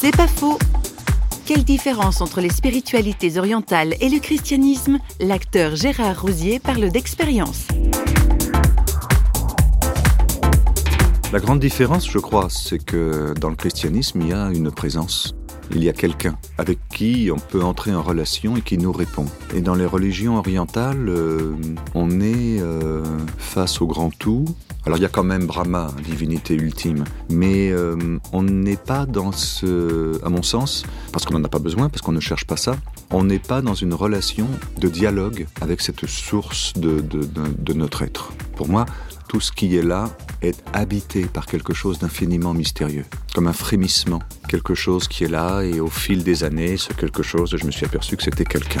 C'est pas faux. Quelle différence entre les spiritualités orientales et le christianisme? L'acteur Gérard Rousier parle d'expérience. La grande différence, je crois, c'est que dans le christianisme, il y a une présence. Il y a quelqu'un avec qui on peut entrer en relation et qui nous répond. Et dans les religions orientales, euh, on est euh, face au grand tout. Alors il y a quand même Brahma, divinité ultime, mais euh, on n'est pas dans ce, à mon sens, parce qu'on n'en a pas besoin, parce qu'on ne cherche pas ça, on n'est pas dans une relation de dialogue avec cette source de, de, de, de notre être. Pour moi, tout ce qui est là est habité par quelque chose d'infiniment mystérieux, comme un frémissement, quelque chose qui est là et au fil des années, ce quelque chose, je me suis aperçu que c'était quelqu'un.